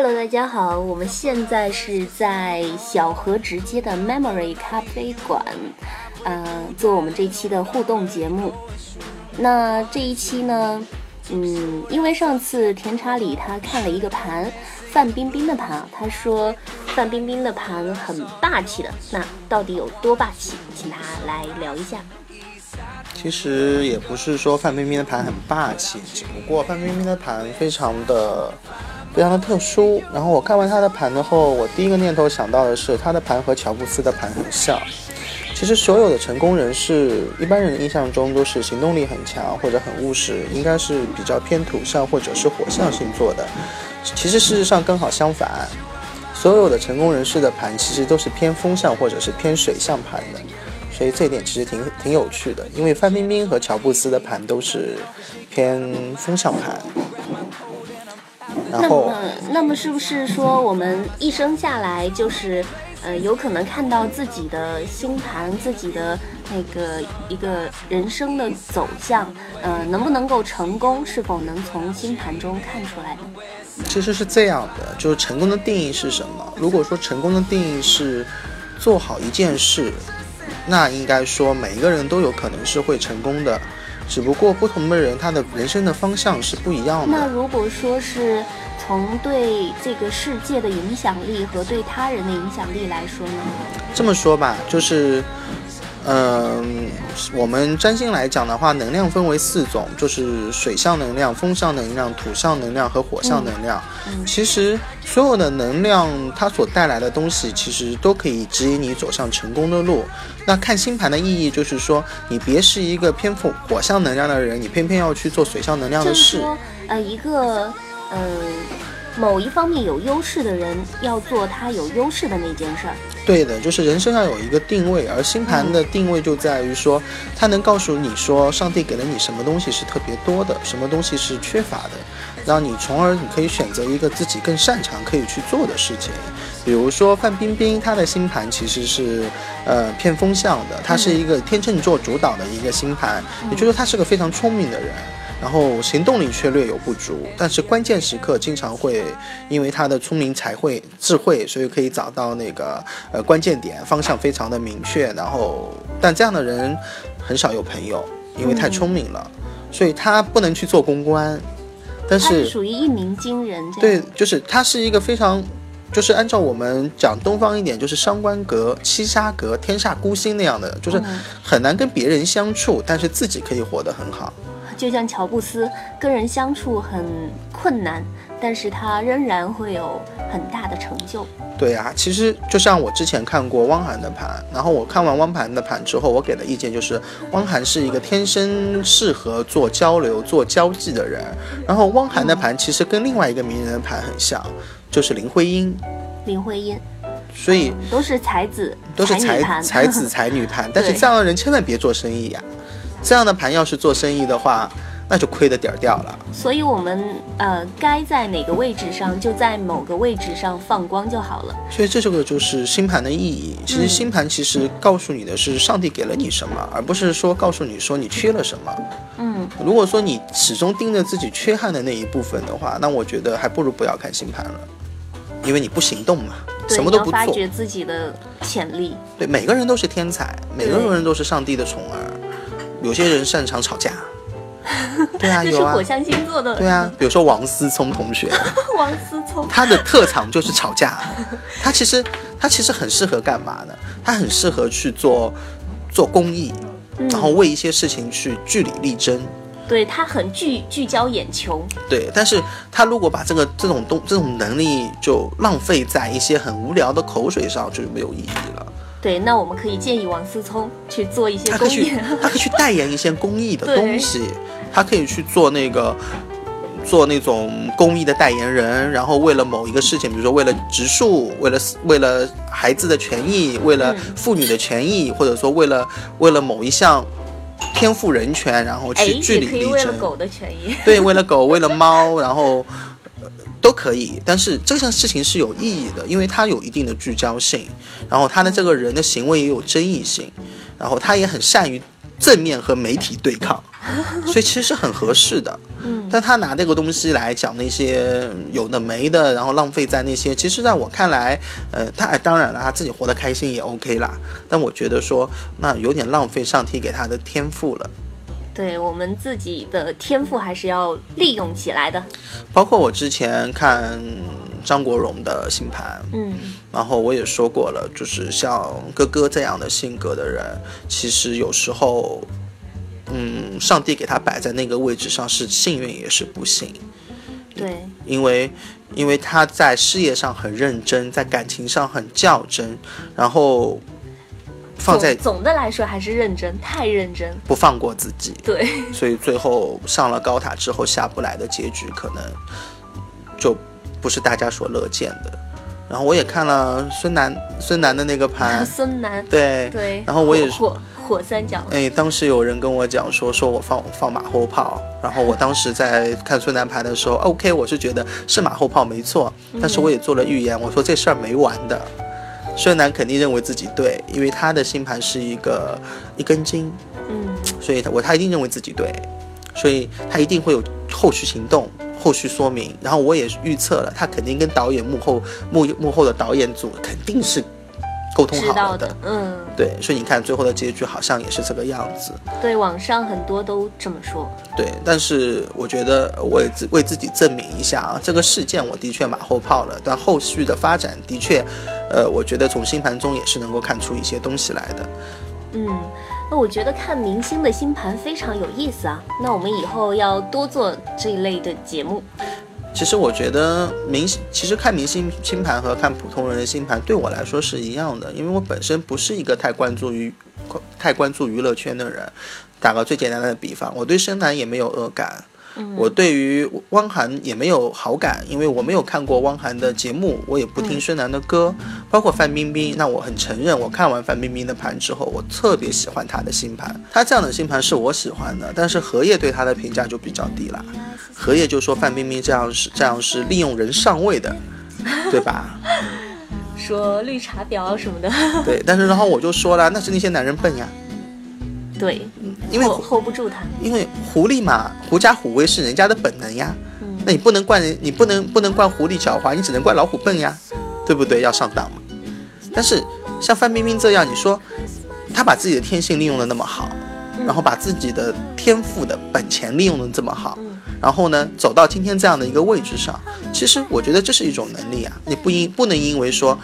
Hello，大家好，我们现在是在小河直街的 Memory 咖啡馆，呃，做我们这期的互动节目。那这一期呢，嗯，因为上次甜茶里他看了一个盘，范冰冰的盘，他说范冰冰的盘很霸气的，那到底有多霸气？请他来聊一下。其实也不是说范冰冰的盘很霸气，只不过范冰冰的盘非常的非常的特殊。然后我看完他的盘之后，我第一个念头想到的是他的盘和乔布斯的盘很像。其实所有的成功人士，一般人的印象中都是行动力很强或者很务实，应该是比较偏土象或者是火象星座的。其实事实上刚好相反，所有的成功人士的盘其实都是偏风象或者是偏水象盘的。所以这一点其实挺挺有趣的，因为范冰冰和乔布斯的盘都是偏风向盘。然后，那么是不是说我们一生下来就是呃有可能看到自己的星盘，自己的那个一个人生的走向，呃能不能够成功，是否能从星盘中看出来呢？其实是这样的，就是成功的定义是什么？如果说成功的定义是做好一件事。那应该说，每一个人都有可能是会成功的，只不过不同的人他的人生的方向是不一样的。那如果说是从对这个世界的影响力和对他人的影响力来说呢？这么说吧，就是。嗯，我们占星来讲的话，能量分为四种，就是水象能量、风象能量、土象能量和火象能量。其实所有的能量它所带来的东西，其实都可以指引你走向成功的路。那看星盘的意义就是说，你别是一个偏火火象能量的人，你偏偏要去做水象能量的事。说，呃，一个，嗯，某一方面有优势的人要做他有优势的那件事儿。对的，就是人身上有一个定位，而星盘的定位就在于说，它能告诉你说，上帝给了你什么东西是特别多的，什么东西是缺乏的，让你从而你可以选择一个自己更擅长可以去做的事情。比如说范冰冰，她的星盘其实是呃偏风向的，她是一个天秤座主导的一个星盘，也就是说她是个非常聪明的人。然后行动力却略有不足，但是关键时刻经常会因为他的聪明才会智慧，所以可以找到那个呃关键点，方向非常的明确。然后，但这样的人很少有朋友，因为太聪明了，所以他不能去做公关。但是属于一鸣惊人。对，就是他是一个非常，就是按照我们讲东方一点，就是伤官格、七杀格、天煞孤星那样的，就是很难跟别人相处，但是自己可以活得很好。就像乔布斯跟人相处很困难，但是他仍然会有很大的成就。对啊，其实就像我之前看过汪涵的盘，然后我看完汪涵的盘之后，我给的意见就是汪涵是一个天生适合做交流、做交际的人。然后汪涵的盘其实跟另外一个名人的盘很像，就是林徽因。林徽因，所以都是才子，都是才才子才女盘，但是 这样的人千万别做生意呀。这样的盘要是做生意的话，那就亏的底儿掉了。所以，我们呃，该在哪个位置上，就在某个位置上放光就好了。所以，这这个就是星盘的意义。其实，星盘其实告诉你的是上帝给了你什么，而不是说告诉你说你缺了什么。嗯，如果说你始终盯着自己缺憾的那一部分的话，那我觉得还不如不要看星盘了，因为你不行动嘛，什么都不做。发掘自己的潜力。对，每个人都是天才，每个人都是上帝的宠儿。有些人擅长吵架，对啊，有啊，火象星座的，对啊，比如说王思聪同学，王思聪，他的特长就是吵架，他其实他其实很适合干嘛呢？他很适合去做做公益，然后为一些事情去据理力争，对他很聚聚焦眼球，对，但是他如果把这个这种东这种能力就浪费在一些很无聊的口水上，就没有意义了。对，那我们可以建议王思聪去做一些公益，他可以去代言一些公益的 东西，他可以去做那个做那种公益的代言人，然后为了某一个事情，比如说为了植树，为了为了孩子的权益，为了妇女的权益，或者说为了为了某一项天赋人权，然后去据理力争。为了狗的权益。对，为了狗，为了猫，然后。都可以，但是这项事情是有意义的，因为它有一定的聚焦性，然后他的这个人的行为也有争议性，然后他也很善于正面和媒体对抗，所以其实是很合适的。嗯，但他拿这个东西来讲那些有的没的，然后浪费在那些，其实在我看来，呃，他当然了，他自己活得开心也 OK 啦。但我觉得说，那有点浪费上帝给他的天赋了。对我们自己的天赋还是要利用起来的。包括我之前看张国荣的星盘，嗯，然后我也说过了，就是像哥哥这样的性格的人，其实有时候，嗯，上帝给他摆在那个位置上是幸运也是不幸。对，因为因为他在事业上很认真，在感情上很较真，然后放在总总的来说还是认真，太认真，不放过自己。对，所以最后上了高塔之后下不来的结局，可能就不是大家所乐见的。然后我也看了孙楠孙楠的那个盘，孙楠对对，然后我也火火三角，哎，当时有人跟我讲说，说我放放马后炮，然后我当时在看孙楠盘的时候，OK，我是觉得是马后炮没错，但是我也做了预言，我说这事儿没完的。孙楠肯定认为自己对，因为他的星盘是一个一根筋，嗯，所以他我他一定认为自己对，所以他一定会有后续行动、后续说明。然后我也预测了，他肯定跟导演幕后幕幕后的导演组肯定是沟通好的，嗯，对，所以你看最后的结局好像也是这个样子。对，网上很多都这么说，对，但是我觉得我也自为自己证明一下啊，这个事件我的确马后炮了，但后续的发展的确，呃，我觉得从星盘中也是能够看出一些东西来的。嗯，那我觉得看明星的星盘非常有意思啊，那我们以后要多做这一类的节目。其实我觉得明星，其实看明星星盘和看普通人的星盘对我来说是一样的，因为我本身不是一个太关注于太关注娱乐圈的人。打个最简单的比方，我对深蓝也没有恶感，我对于汪涵也没有好感，因为我没有看过汪涵的节目，我也不听孙楠的歌，包括范冰冰。那我很承认，我看完范冰冰的盘之后，我特别喜欢她的星盘，她这样的星盘是我喜欢的。但是荷叶对她的评价就比较低了，荷叶就说范冰冰这样是这样是利用人上位的，对吧？说绿茶婊什么的，对，但是然后我就说了，那是那些男人笨呀，对，因为 hold hold 不住他，因为狐狸嘛，狐假虎威是人家的本能呀。嗯，那你不能怪人，你不能不能怪狐狸狡猾，你只能怪老虎笨呀，对不对？要上当嘛。但是像范冰冰这样，你说她把自己的天性利用的那么好，然后把自己的天赋的本钱利用的这么好，嗯然后呢走到今天这样的一个位置上，其实我觉得这是一种能力啊，你不因不能因为说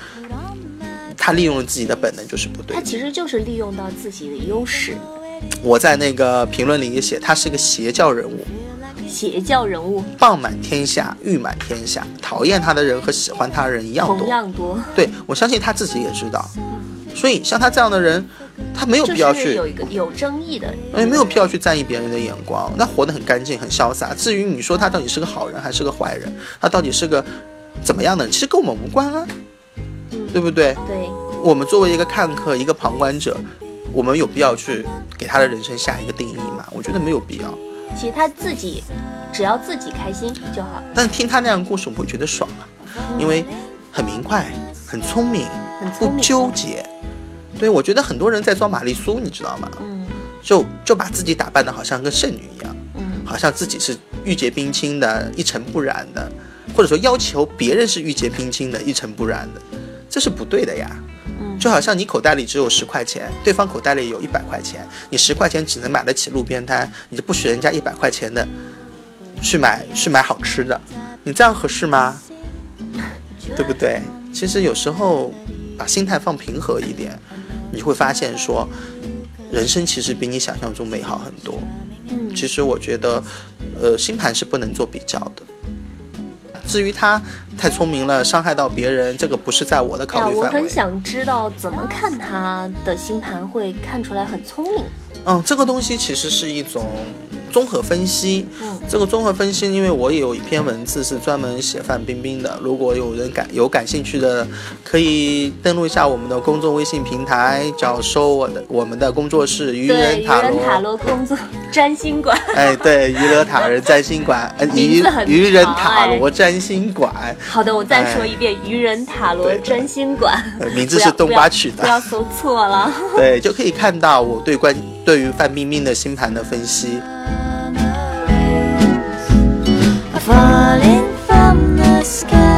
她利用了自己的本能就是不对他。其实就是利用到自己的优势，我在那个评论里也写，他是个邪教人物。邪教人物棒满天下，誉满天下，讨厌他的人和喜欢他的人一样同多。样多，对我相信他自己也知道，所以像他这样的人，他没有必要去就是有，一个有争议的，哎，没有必要去在意别人的眼光。那活得很干净，很潇洒。至于你说他到底是个好人还是个坏人，他到底是个怎么样的人，其实跟我们无关啊，嗯对不对？对，我们作为一个看客，一个旁观者，我们有必要去给他的人生下一个定义吗？我觉得没有必要。其实他自己只要自己开心就好，但听他那样的故事，我们会觉得爽啊，因为很明快，很聪明，不很聪明，纠结。对，我觉得很多人在装玛丽苏，你知道吗？嗯就就把自己打扮的好像跟圣女一样，嗯，好像自己是玉洁冰清的、一尘不染的，或者说要求别人是玉洁冰清的、一尘不染的，这是不对的呀。嗯就好像你口袋里只有十块钱，对方口袋里有一百块钱，你十块钱只能买得起路边摊，你就不许人家一百块钱的去买去买好吃的，你这样合适吗？对不对？其实有时候把心态放平和一点，你会发现说，人生其实比你想象中美好很多。嗯其实我觉得，呃，星盘是不能做比较的。至于他太聪明了，伤害到别人，这个不是在我的考虑范围。我很想知道怎么看他的星盘会看出来很聪明，嗯，这个东西其实是一种综合分析。嗯这个综合分析，因为我也有一篇文字是专门写范冰冰的，如果有人感有感兴趣的，可以登录一下我们的公众微信平台，叫搜我的我们的工作室愚，人塔罗。人塔罗工作 占星馆，哎，对，娱乐塔人占星馆，呃，名愚人塔哎罗占星馆，好的，我再说一遍，愚人塔罗占星馆，呃名字是冬瓜取的不要搜错了。对，就可以看到我对关对于范冰冰的星盘的分析。from the sky.